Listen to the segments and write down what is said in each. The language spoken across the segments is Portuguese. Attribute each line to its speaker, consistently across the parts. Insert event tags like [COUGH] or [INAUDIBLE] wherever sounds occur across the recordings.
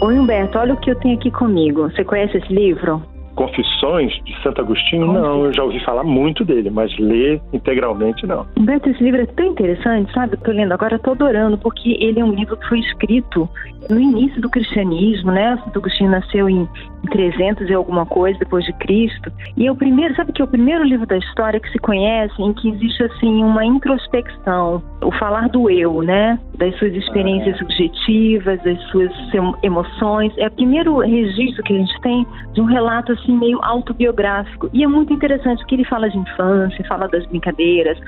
Speaker 1: Oi, Humberto, olha o que eu tenho aqui comigo. Você conhece esse livro?
Speaker 2: Confissões de Santo Agostinho? Não, eu já ouvi falar muito dele, mas ler integralmente não.
Speaker 1: Humberto, esse livro é tão interessante, sabe? Estou lendo agora, estou adorando, porque ele é um livro que foi escrito no início do cristianismo, né? Santo Agostinho nasceu em 300 e alguma coisa depois de Cristo. E é o primeiro, sabe que é o primeiro livro da história que se conhece em que existe assim uma introspecção, o falar do eu, né? Das suas experiências subjetivas, das suas emoções. É o primeiro registro que a gente tem de um relato assim meio autobiográfico. E é muito interessante porque ele fala de infância, fala das brincadeiras,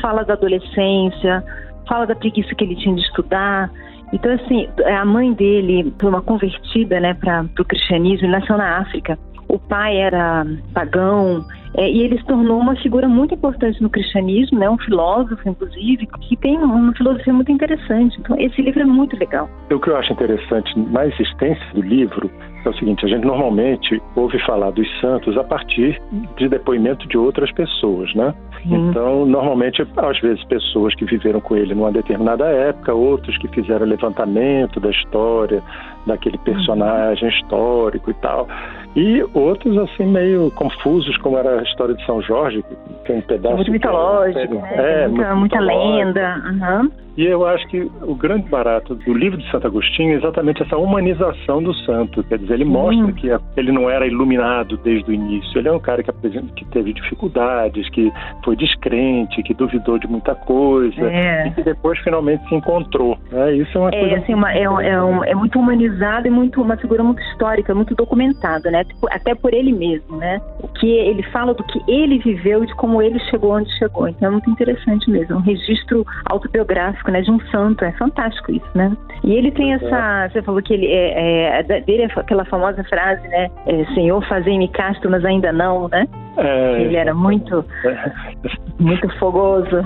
Speaker 1: fala da adolescência, fala da preguiça que ele tinha de estudar. Então, assim, a mãe dele foi uma convertida né, para o cristianismo, ele nasceu na África. O pai era pagão, é, e ele se tornou uma figura muito importante no cristianismo, né, um filósofo, inclusive, que tem uma filosofia muito interessante. Então, esse livro é muito legal.
Speaker 2: O que eu acho interessante na existência do livro é o seguinte: a gente normalmente ouve falar dos santos a partir de depoimento de outras pessoas, né? Sim. Então, normalmente, às vezes, pessoas que viveram com ele numa determinada época, outros que fizeram levantamento da história daquele personagem histórico e tal. E outros, assim, meio confusos, como era a história de São Jorge, que tem um pedaço.
Speaker 1: Muito mitológico, né? É, muita, muita lenda. Uhum.
Speaker 2: E eu acho que o grande barato do livro de Santo Agostinho é exatamente essa humanização do santo. Quer dizer, ele mostra uhum. que ele não era iluminado desde o início. Ele é um cara que, que teve dificuldades, que foi descrente, que duvidou de muita coisa é. e que depois finalmente se encontrou. É, isso é uma
Speaker 1: é,
Speaker 2: coisa.
Speaker 1: Assim, uma, é, é, um, é, muito humanizado e muito, uma figura muito histórica, muito documentada, né? Tipo, até por ele mesmo, né? O que ele fala do que ele viveu e de como ele chegou onde chegou. Então é muito interessante mesmo. Um registro autobiográfico né? De um santo, é fantástico isso, né? E ele tem essa, você falou que ele é, é dele é aquela famosa frase, né? É, Senhor, fazei-me casto, mas ainda não, né? É, ele era muito, muito fogoso.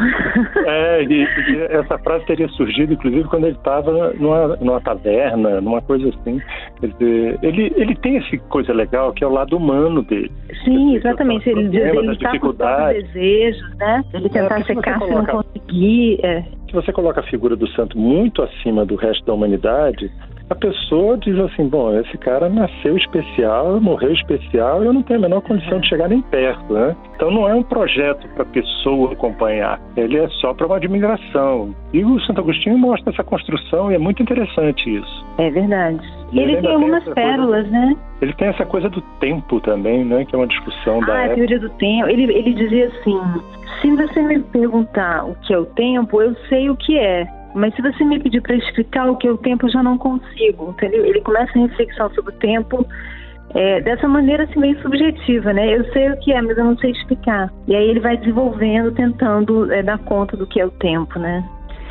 Speaker 2: É, e, e, essa frase teria surgido, inclusive, quando ele estava numa, numa taverna, numa coisa assim. Quer dizer, ele, ele tem essa coisa legal que é o lado humano dele.
Speaker 1: Sim, dizer, exatamente. Ele diz ele está com desejos, né? Ele tentar é, ser casto e não conseguir. É
Speaker 2: se você coloca a figura do santo muito acima do resto da humanidade, a pessoa diz assim: bom, esse cara nasceu especial, morreu especial, eu não tenho a menor condição de chegar nem perto, né? Então não é um projeto para a pessoa acompanhar, ele é só para uma admiração. E o Santo Agostinho mostra essa construção e é muito interessante isso.
Speaker 1: É verdade. E ele, ele tem algumas tem pérolas, coisa, né?
Speaker 2: Ele tem essa coisa do tempo também, né? Que é uma discussão
Speaker 1: ah,
Speaker 2: da. Ah,
Speaker 1: a teoria do tempo. Ele, ele dizia assim: se você me perguntar o que é o tempo, eu sei o que é. Mas se você me pedir para explicar o que é o tempo, eu já não consigo, entendeu? Ele começa a reflexão sobre o tempo é, dessa maneira assim, meio subjetiva, né? Eu sei o que é, mas eu não sei explicar. E aí ele vai desenvolvendo, tentando é, dar conta do que é o tempo, né?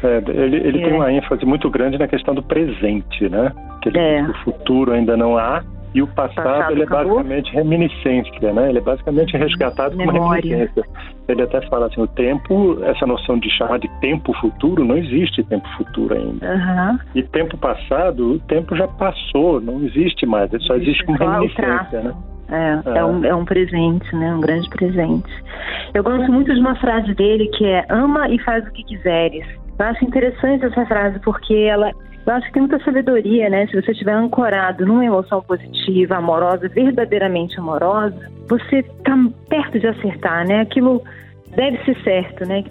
Speaker 2: É, ele, ele é. tem uma ênfase muito grande na questão do presente, né? Que ele, é. o futuro ainda não há, e o passado, passado ele é acabou. basicamente reminiscência, né? Ele é basicamente resgatado como reminiscência. Ele até fala assim, o tempo, essa noção de chamar de tempo futuro, não existe tempo futuro ainda.
Speaker 1: Uhum.
Speaker 2: E tempo passado, o tempo já passou, não existe mais, ele só existe como reminiscência, né?
Speaker 1: É, é. é, um, é um presente, né? Um grande presente. Eu gosto muito de uma frase dele que é ama e faz o que quiseres. Eu acho interessante essa frase porque ela eu acho que tem muita sabedoria, né? Se você estiver ancorado numa emoção positiva, amorosa, verdadeiramente amorosa, você está perto de acertar, né? Aquilo deve ser certo, né?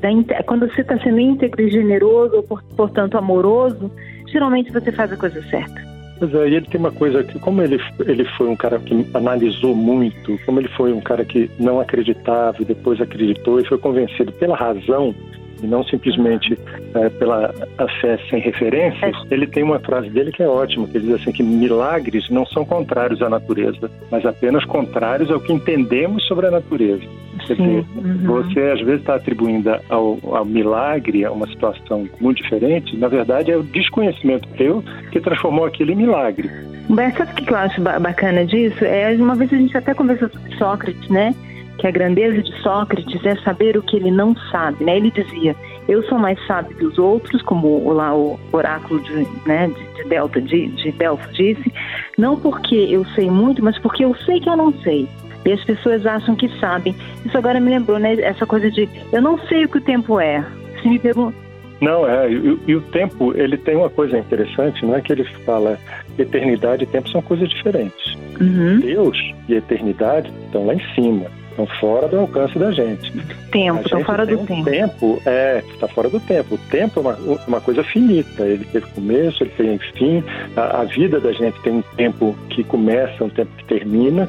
Speaker 1: Quando você está sendo íntegro e generoso, ou portanto amoroso, geralmente você faz a coisa certa.
Speaker 2: É, e ele tem uma coisa que, como ele, ele foi um cara que analisou muito, como ele foi um cara que não acreditava e depois acreditou e foi convencido pela razão, e não simplesmente é, pela fé sem referências, é. ele tem uma frase dele que é ótima, que ele diz assim que milagres não são contrários à natureza, mas apenas contrários ao que entendemos sobre a natureza. Quer dizer, uhum. você às vezes está atribuindo ao, ao milagre, a uma situação muito diferente, na verdade é o desconhecimento teu que transformou aquilo em milagre.
Speaker 1: Mas sabe o que eu acho bacana disso? É, uma vez a gente até conversou sobre Sócrates, né? que a grandeza de Sócrates é saber o que ele não sabe. Né? Ele dizia: Eu sou mais sábio que os outros, como lá o oráculo de, né, de, de Delta de, de Delfo disse, não porque eu sei muito, mas porque eu sei que eu não sei. E as pessoas acham que sabem. Isso agora me lembrou, né? Essa coisa de eu não sei o que o tempo é. Se me perguntam,
Speaker 2: Não, é, e, e, o tempo, ele tem uma coisa interessante, não é que ele fala eternidade e tempo são coisas diferentes. Uhum. Deus e eternidade estão lá em cima, estão fora do alcance da gente.
Speaker 1: Tempo, estão fora do
Speaker 2: um
Speaker 1: tempo.
Speaker 2: tempo. É, está fora do tempo. O tempo é uma, uma coisa finita, ele teve começo, ele tem fim. A, a vida da gente tem um tempo que começa, um tempo que termina.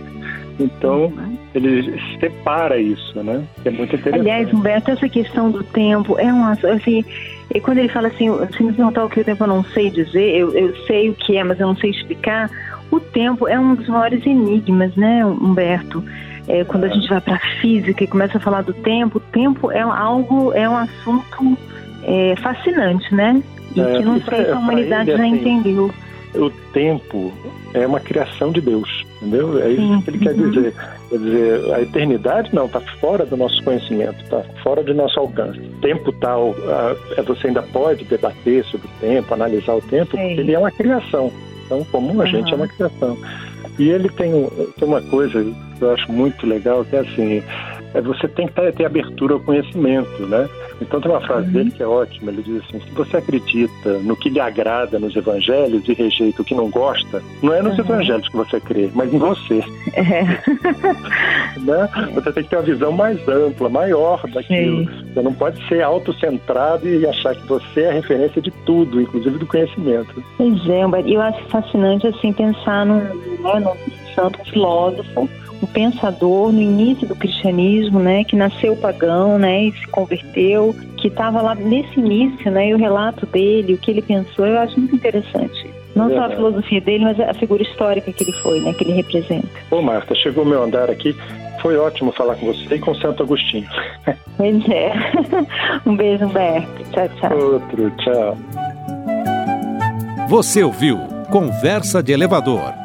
Speaker 2: Então, ele separa isso, né? É muito interessante.
Speaker 1: Aliás, Humberto, essa questão do tempo é uma. Assim, e quando ele fala assim, se me perguntar o que o tempo eu não sei dizer, eu, eu sei o que é, mas eu não sei explicar. O tempo é um dos maiores enigmas, né, Humberto? É, quando a gente vai para a física e começa a falar do tempo, o tempo é algo, é um assunto é, fascinante, né? E é, que não sei se a humanidade já assim, entendeu
Speaker 2: o tempo é uma criação de Deus, entendeu? É isso que ele quer uhum. dizer. Quer dizer, a eternidade não está fora do nosso conhecimento, está fora do nosso alcance. Tempo tal, uh, você ainda pode debater sobre o tempo, analisar o tempo, porque ele é uma criação. Então, como a uhum. gente é uma criação. E ele tem, tem uma coisa que eu acho muito legal, que é assim, é você tem que ter, abertura ao conhecimento, né? Então tem uma frase uhum. dele que é ótima, ele diz assim, se você acredita no que lhe agrada nos evangelhos e rejeita o que não gosta, não é nos uhum. evangelhos que você crê, mas em você. É. [LAUGHS] né? Você tem que ter uma visão mais ampla, maior daquilo. Sim. Você não pode ser autocentrado e achar que você é a referência de tudo, inclusive do conhecimento.
Speaker 1: Pois é, eu acho fascinante assim pensar num, né, num santo filósofo um pensador no início do cristianismo, né, que nasceu pagão, né, e se converteu, que estava lá nesse início, né, e o relato dele, o que ele pensou, eu acho muito interessante. Não só a filosofia dele, mas a figura histórica que ele foi, né, que ele representa.
Speaker 2: Ô Marta, chegou meu andar aqui. Foi ótimo falar com você e com Santo Agostinho. [LAUGHS]
Speaker 1: Pois é. [LAUGHS] Um beijo, Humberto. Tchau, tchau.
Speaker 2: Outro, tchau.
Speaker 3: Você ouviu Conversa de Elevador